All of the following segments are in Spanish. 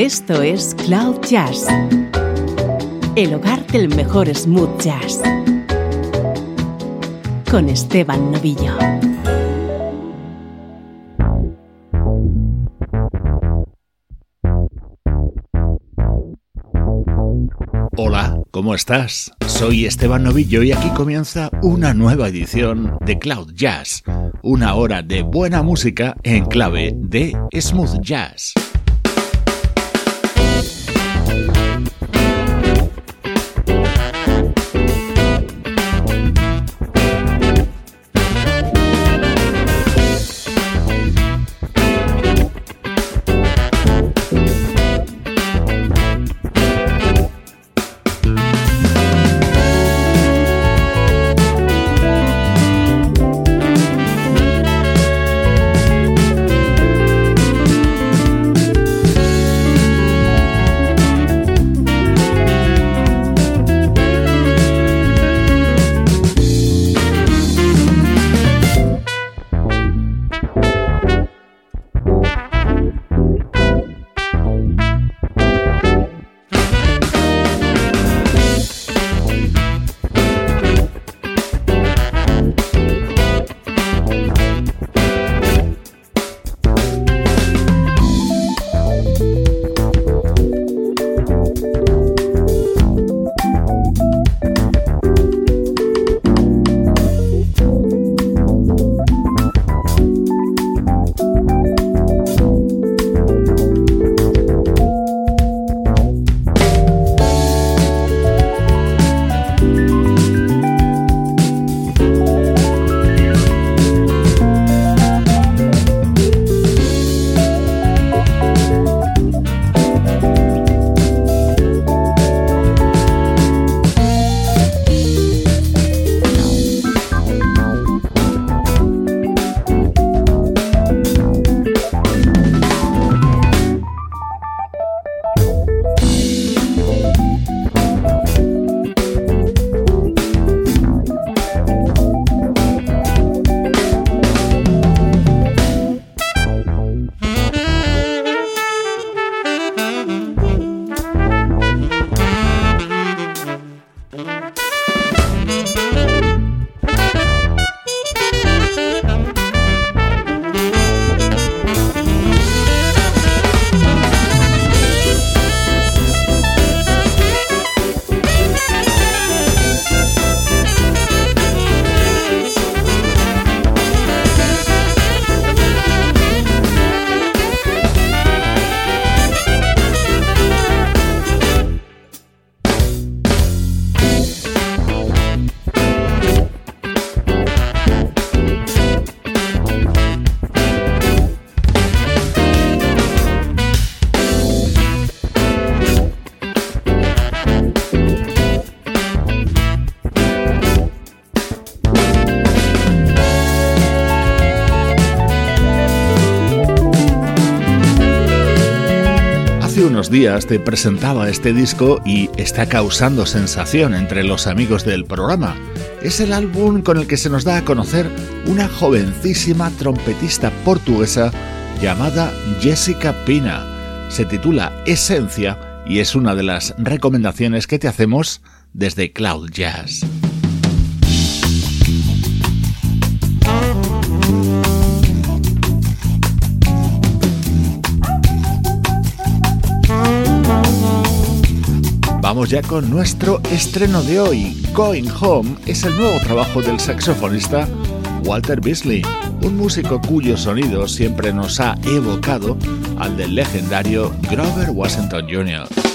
Esto es Cloud Jazz, el hogar del mejor smooth jazz, con Esteban Novillo. Hola, ¿cómo estás? Soy Esteban Novillo y aquí comienza una nueva edición de Cloud Jazz, una hora de buena música en clave de smooth jazz. Te presentaba este disco y está causando sensación entre los amigos del programa. Es el álbum con el que se nos da a conocer una jovencísima trompetista portuguesa llamada Jessica Pina. Se titula Esencia y es una de las recomendaciones que te hacemos desde Cloud Jazz. Ya con nuestro estreno de hoy. Going Home es el nuevo trabajo del saxofonista Walter Beasley, un músico cuyo sonido siempre nos ha evocado al del legendario Grover Washington Jr.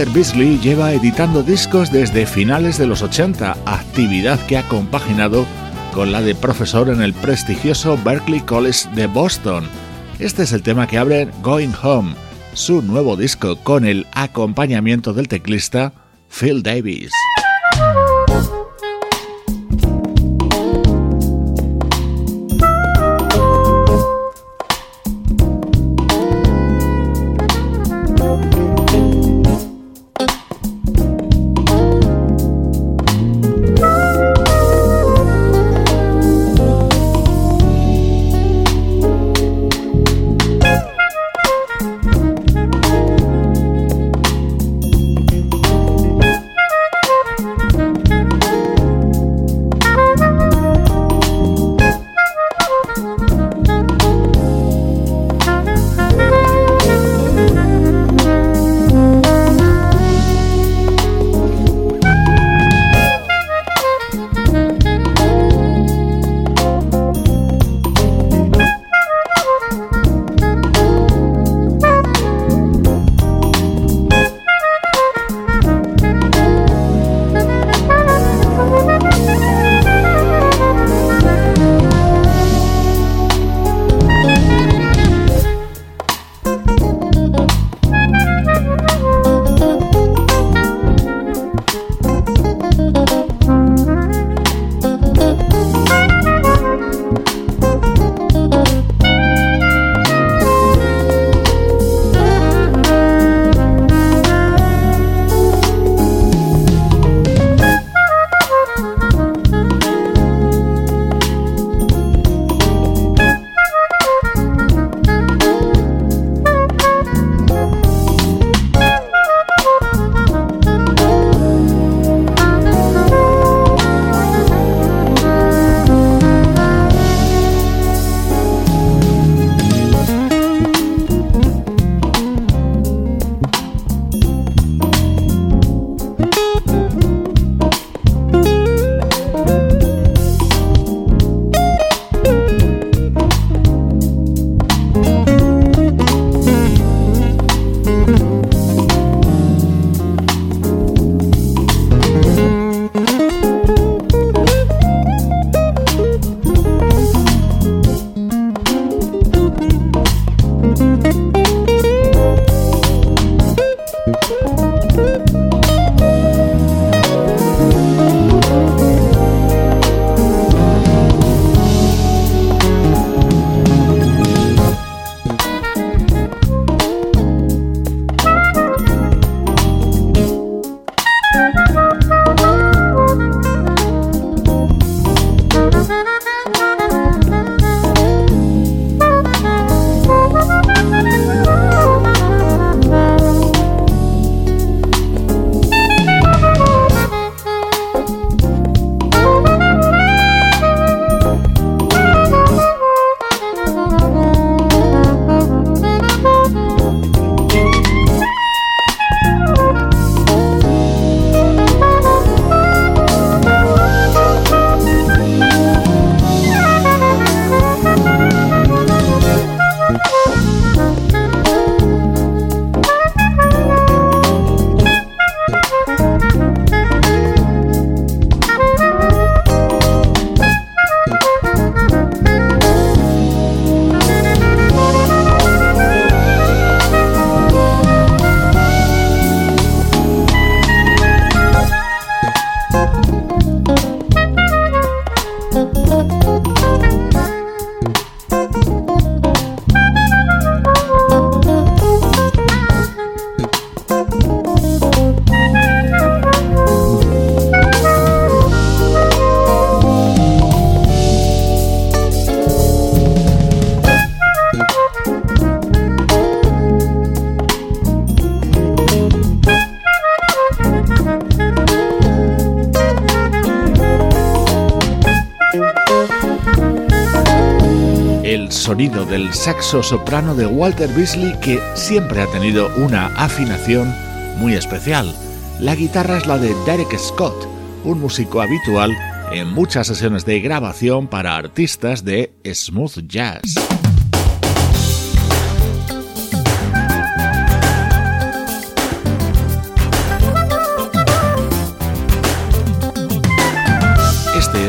Walter Beasley lleva editando discos desde finales de los 80, actividad que ha compaginado con la de profesor en el prestigioso Berklee College de Boston. Este es el tema que abre Going Home, su nuevo disco con el acompañamiento del teclista Phil Davis. Del saxo soprano de Walter Beasley que siempre ha tenido una afinación muy especial. La guitarra es la de Derek Scott, un músico habitual en muchas sesiones de grabación para artistas de smooth jazz.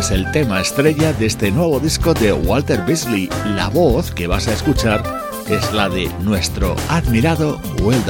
Es el tema estrella de este nuevo disco de Walter Beasley. La voz que vas a escuchar es la de nuestro admirado Well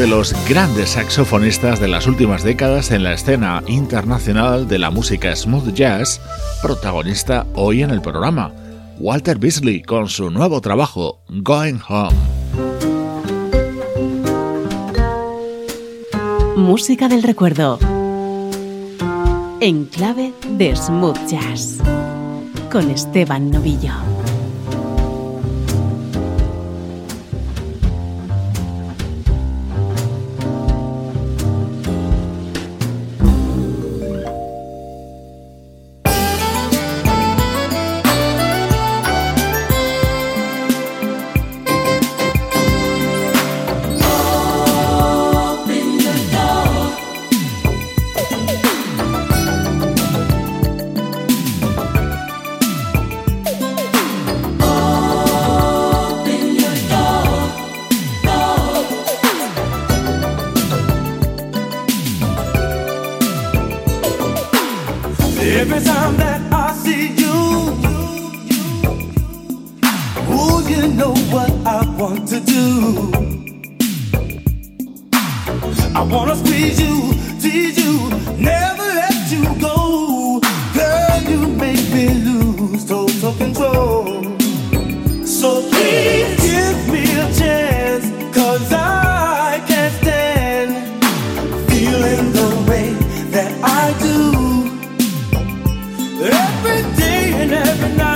Down In. grandes saxofonistas de las últimas décadas en la escena internacional de la música smooth jazz, protagonista hoy en el programa, Walter Beasley con su nuevo trabajo, Going Home. Música del recuerdo. En clave de smooth jazz. Con Esteban Novillo. Para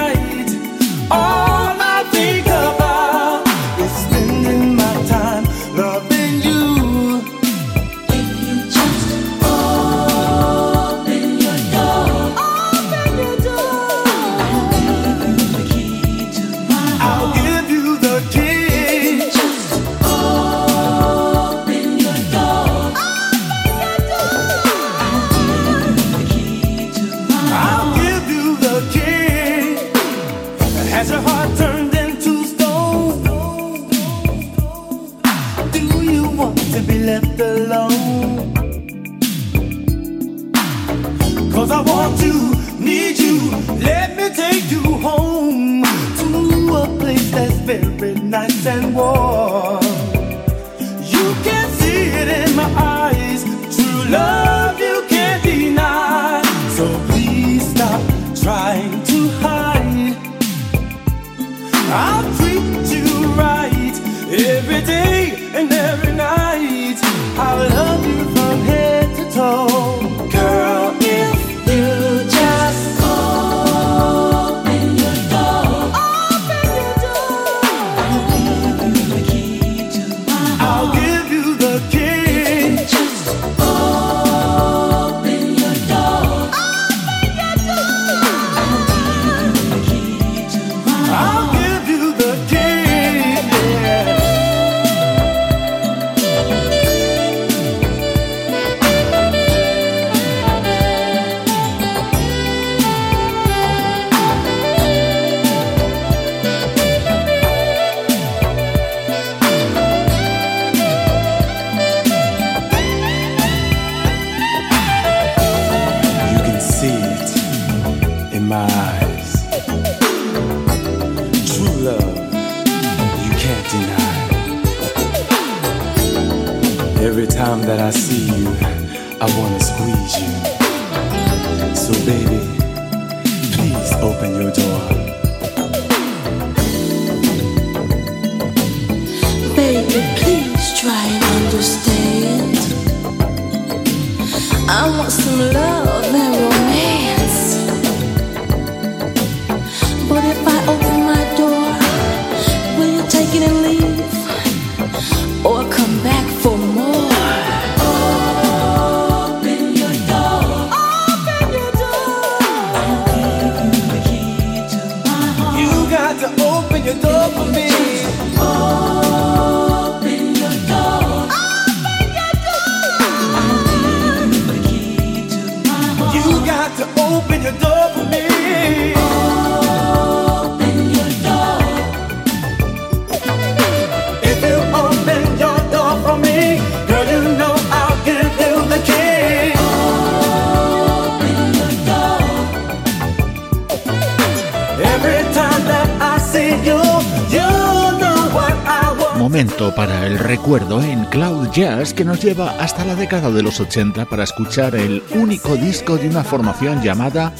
Jazz que nos lleva hasta la década de los 80 para escuchar el único disco de una formación llamada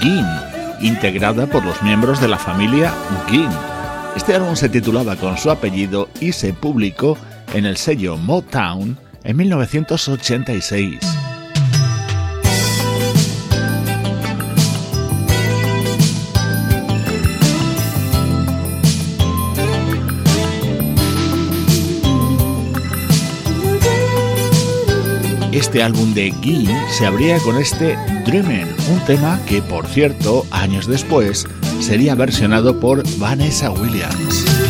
Gin, integrada por los miembros de la familia Gin. Este álbum se titulaba con su apellido y se publicó en el sello Motown en 1986. Este álbum de Guy se abría con este Dreamin', un tema que, por cierto, años después sería versionado por Vanessa Williams.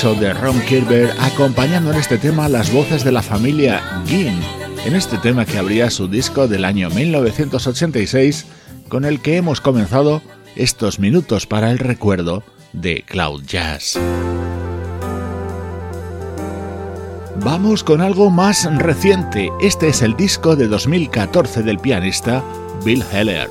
De Ron Kirber acompañando en este tema las voces de la familia Ginn, en este tema que abría su disco del año 1986 con el que hemos comenzado estos minutos para el recuerdo de Cloud Jazz. Vamos con algo más reciente, este es el disco de 2014 del pianista Bill Heller.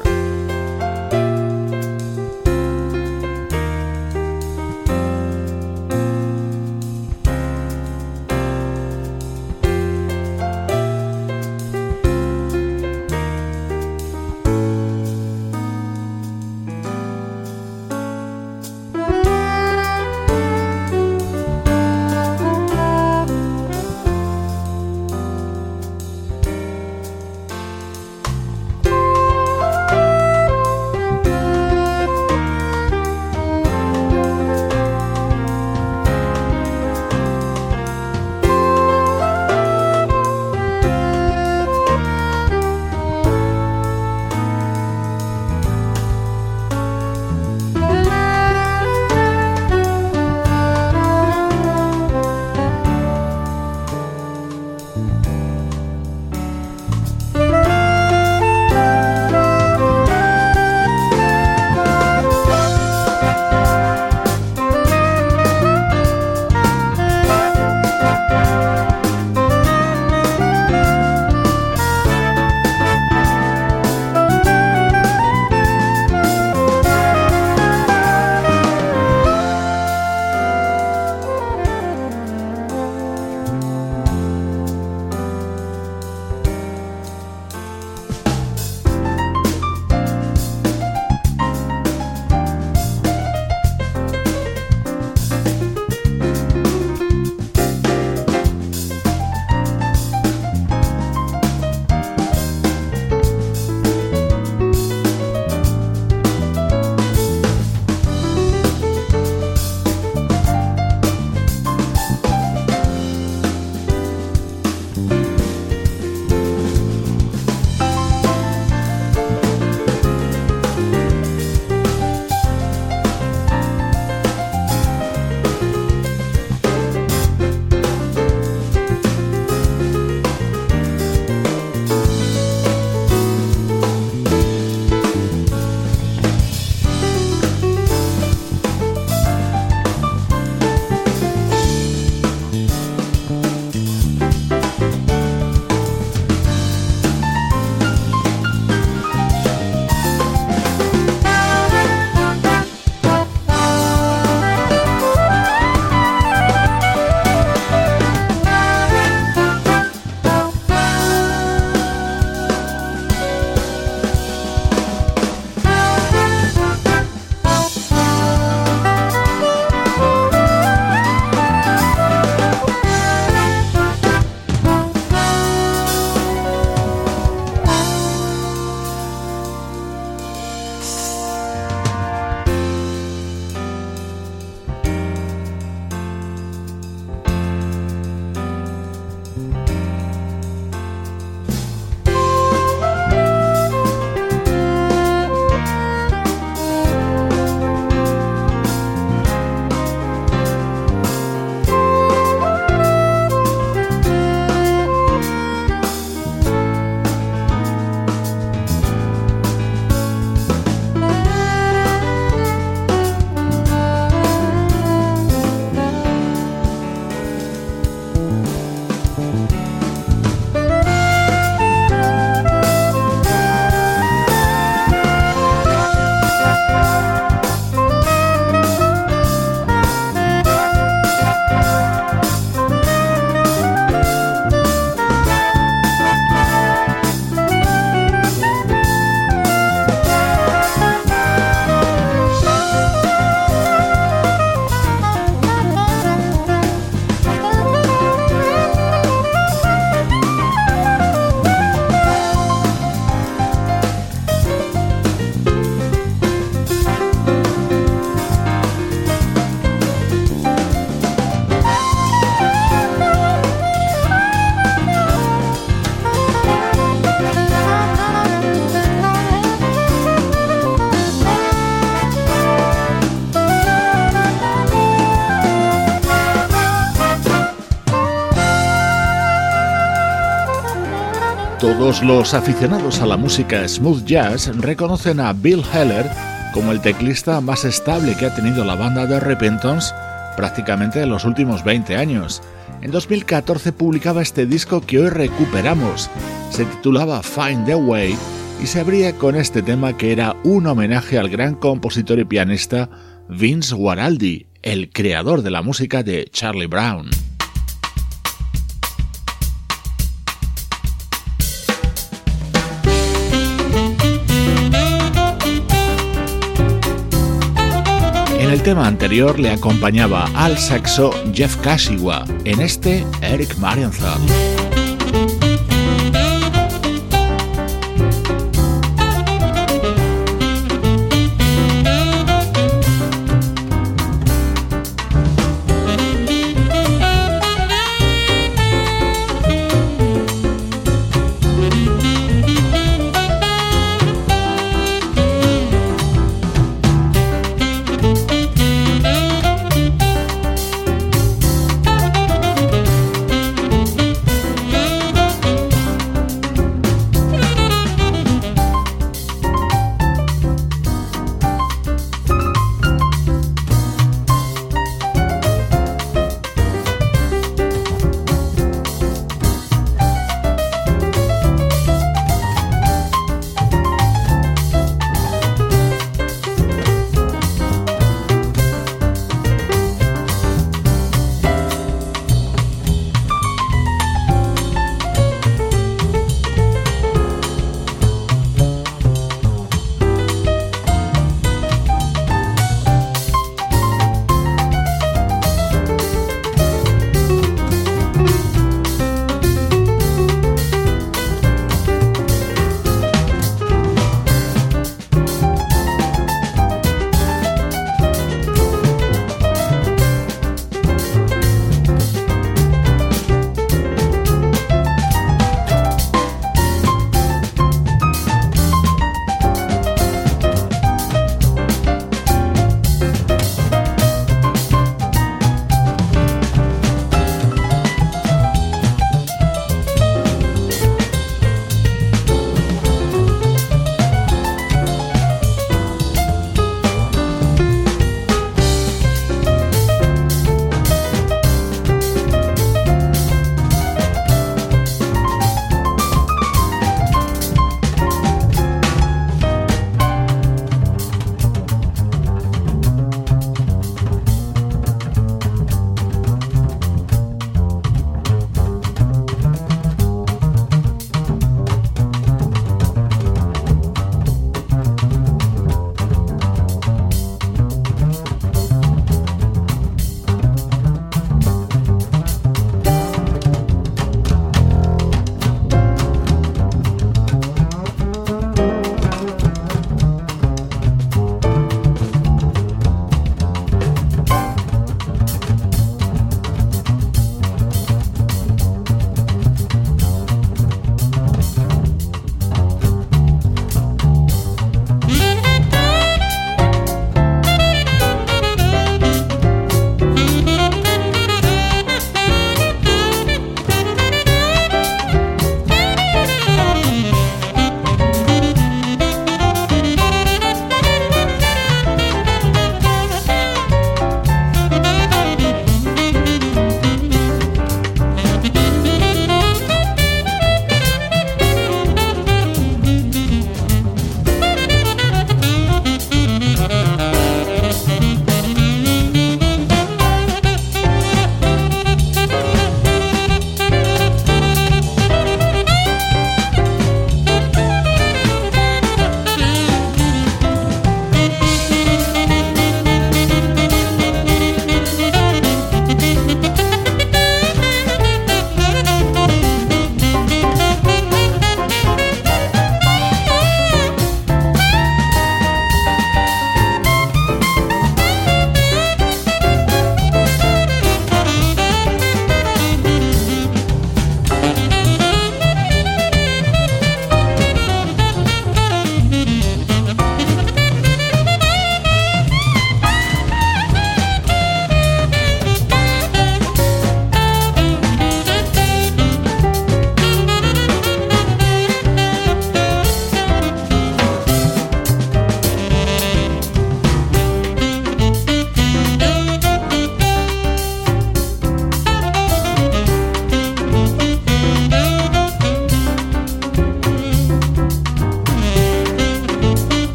Los aficionados a la música smooth jazz reconocen a Bill Heller como el teclista más estable que ha tenido la banda de Repentance prácticamente en los últimos 20 años. En 2014 publicaba este disco que hoy recuperamos. Se titulaba Find the Way y se abría con este tema que era un homenaje al gran compositor y pianista Vince Guaraldi, el creador de la música de Charlie Brown. En el tema anterior le acompañaba al saxo Jeff Kashiwa, en este Eric Marienthal.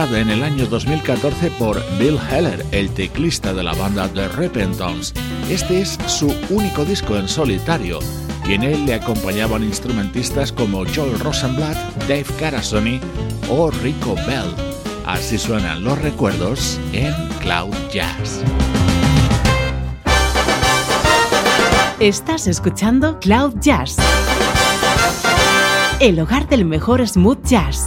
Editada en el año 2014 por Bill Heller, el teclista de la banda The Repentance. Este es su único disco en solitario y en él le acompañaban instrumentistas como Joel Rosenblatt, Dave Carasoni o Rico Bell. Así suenan los recuerdos en Cloud Jazz. Estás escuchando Cloud Jazz, el hogar del mejor smooth jazz.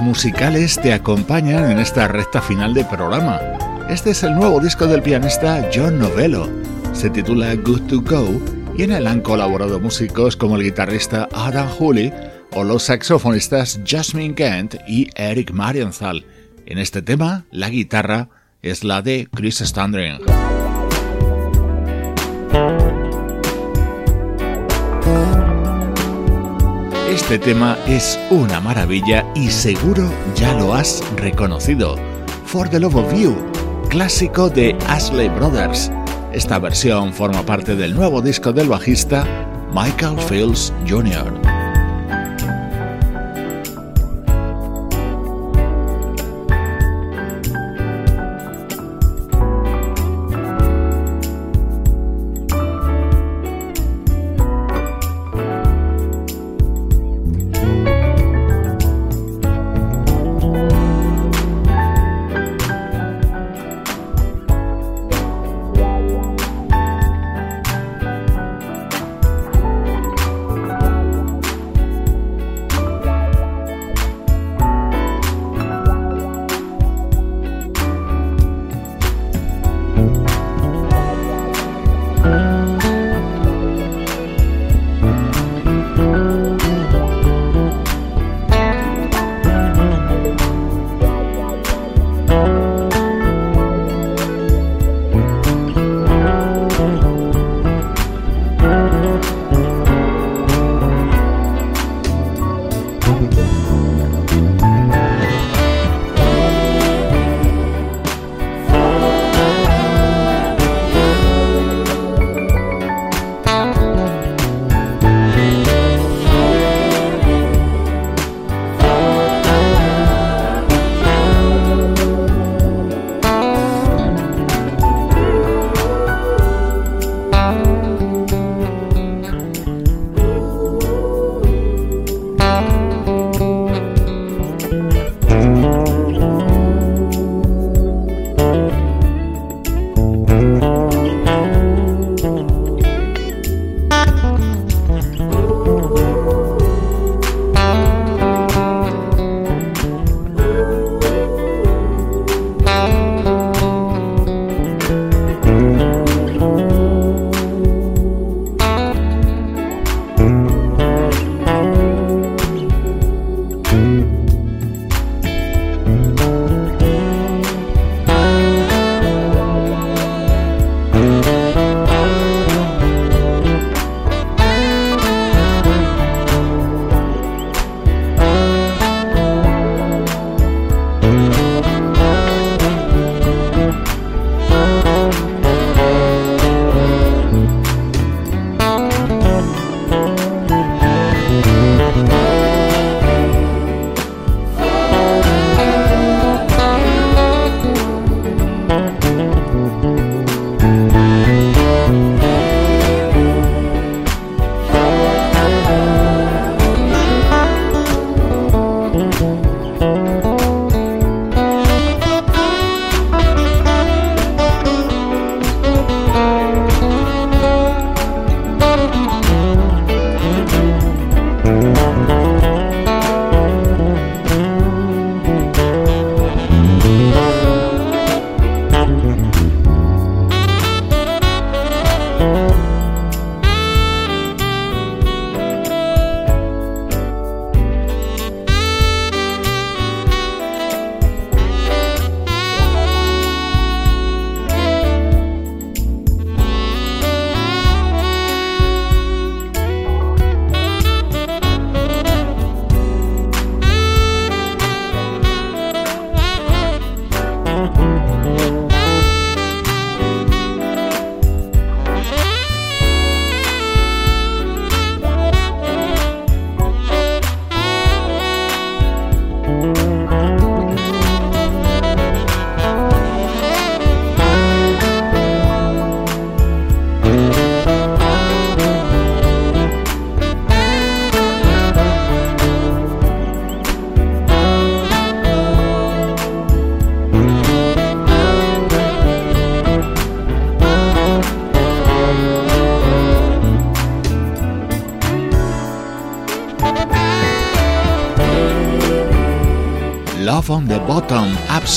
Musicales te acompañan en esta recta final de programa. Este es el nuevo disco del pianista John Novello. se titula Good to Go y en él han colaborado músicos como el guitarrista Adam Hooley o los saxofonistas Jasmine Kent y Eric Marienthal. En este tema, la guitarra es la de Chris Standring. Este tema es una maravilla y seguro ya lo has reconocido. For the Love of You, clásico de Ashley Brothers. Esta versión forma parte del nuevo disco del bajista Michael Fields Jr.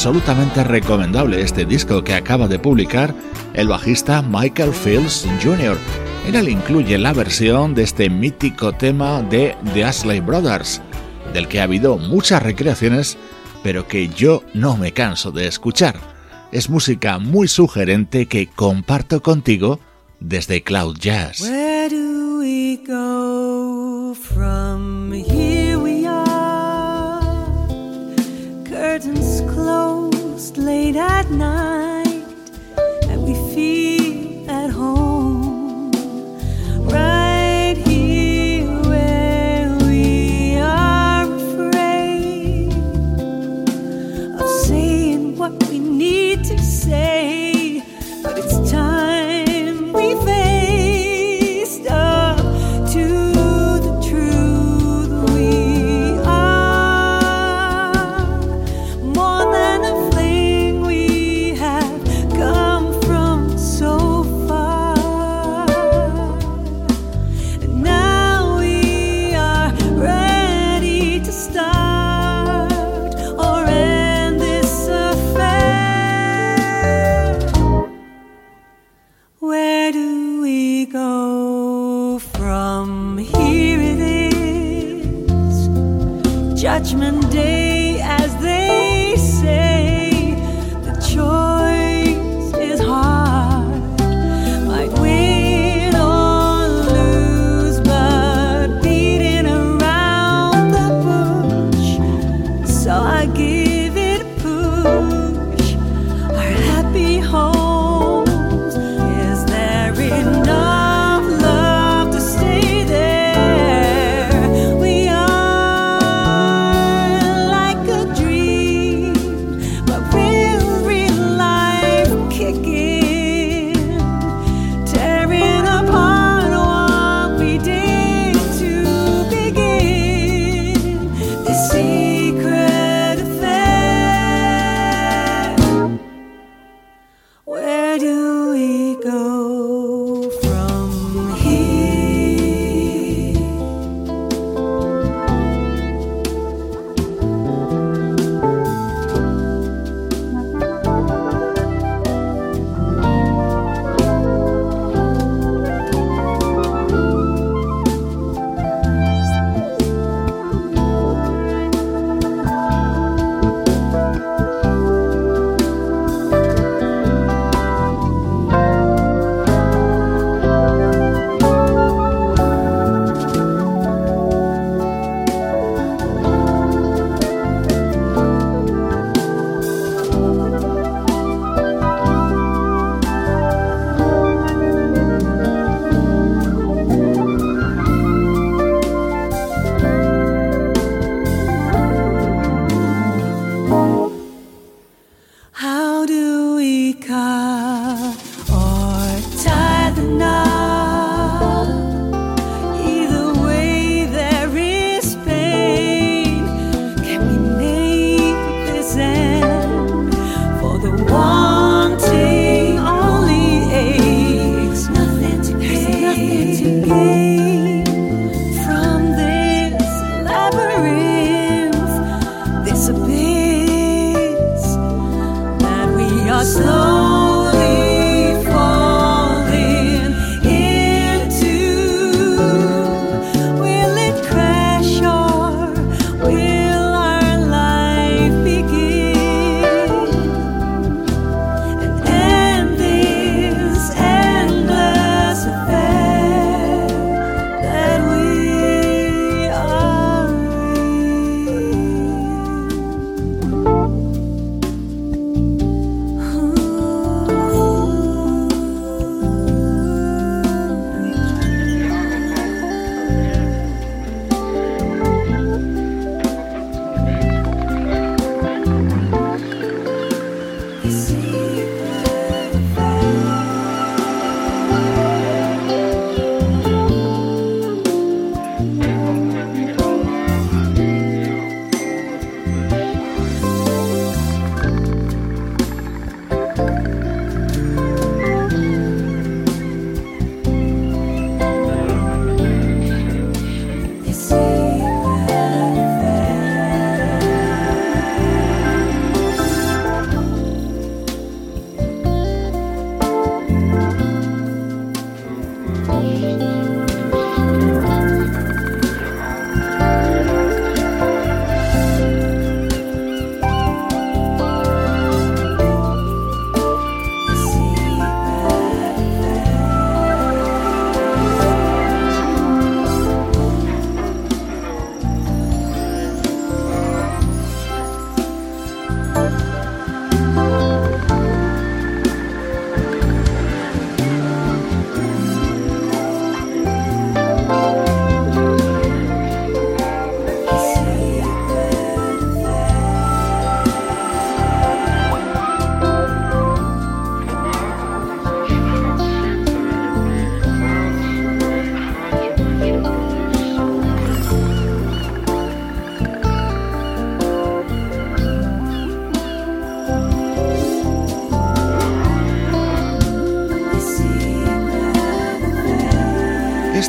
Absolutamente recomendable este disco que acaba de publicar el bajista Michael Fields Jr. En él incluye la versión de este mítico tema de The Ashley Brothers, del que ha habido muchas recreaciones, pero que yo no me canso de escuchar. Es música muy sugerente que comparto contigo desde Cloud Jazz. Late at night,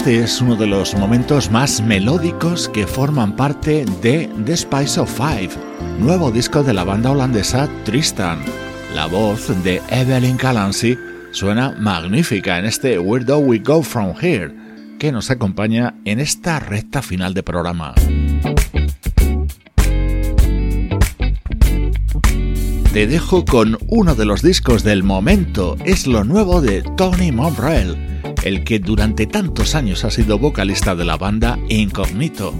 Este es uno de los momentos más melódicos que forman parte de The Spice of Five, nuevo disco de la banda holandesa Tristan. La voz de Evelyn Calancy suena magnífica en este Where Do We Go From Here, que nos acompaña en esta recta final de programa. Te dejo con uno de los discos del momento, es lo nuevo de Tony Monreal el que durante tantos años ha sido vocalista de la banda Incognito.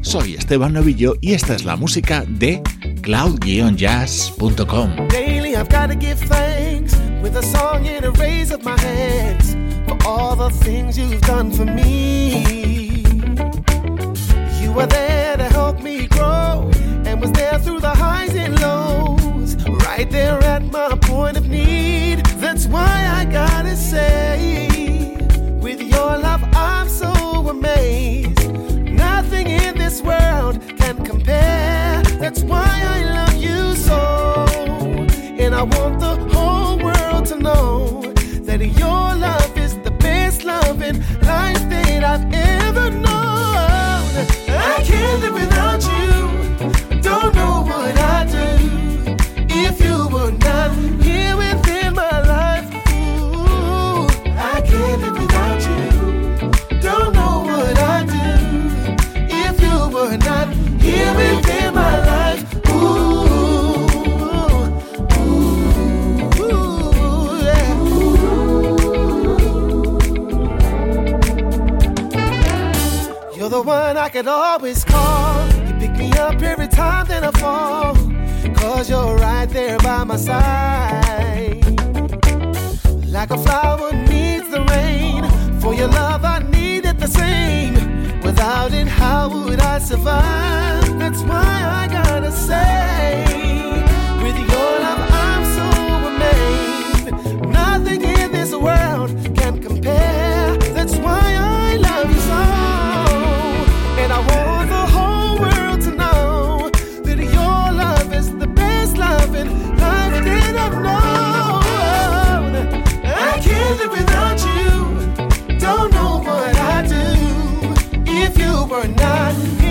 Soy Esteban Novillo y esta es la música de cloud-jazz.com. Daily I've got to give thanks with a song and a raise of my hands for all the things you've done for me. You were there to help me grow and was there through the highs and lows, right there at my point of need. That's why I gotta say your love, I'm so amazed. Nothing in this world can compare. That's why I love you so. I could always call. You pick me up every time that I fall. Cause you're right there by my side. Like a flower needs the rain. For your love, I need it the same. Without it, how would I survive? That's why I gotta say, with your love, I'm so amazed. Nothing in this world can compare. That's why I love you were not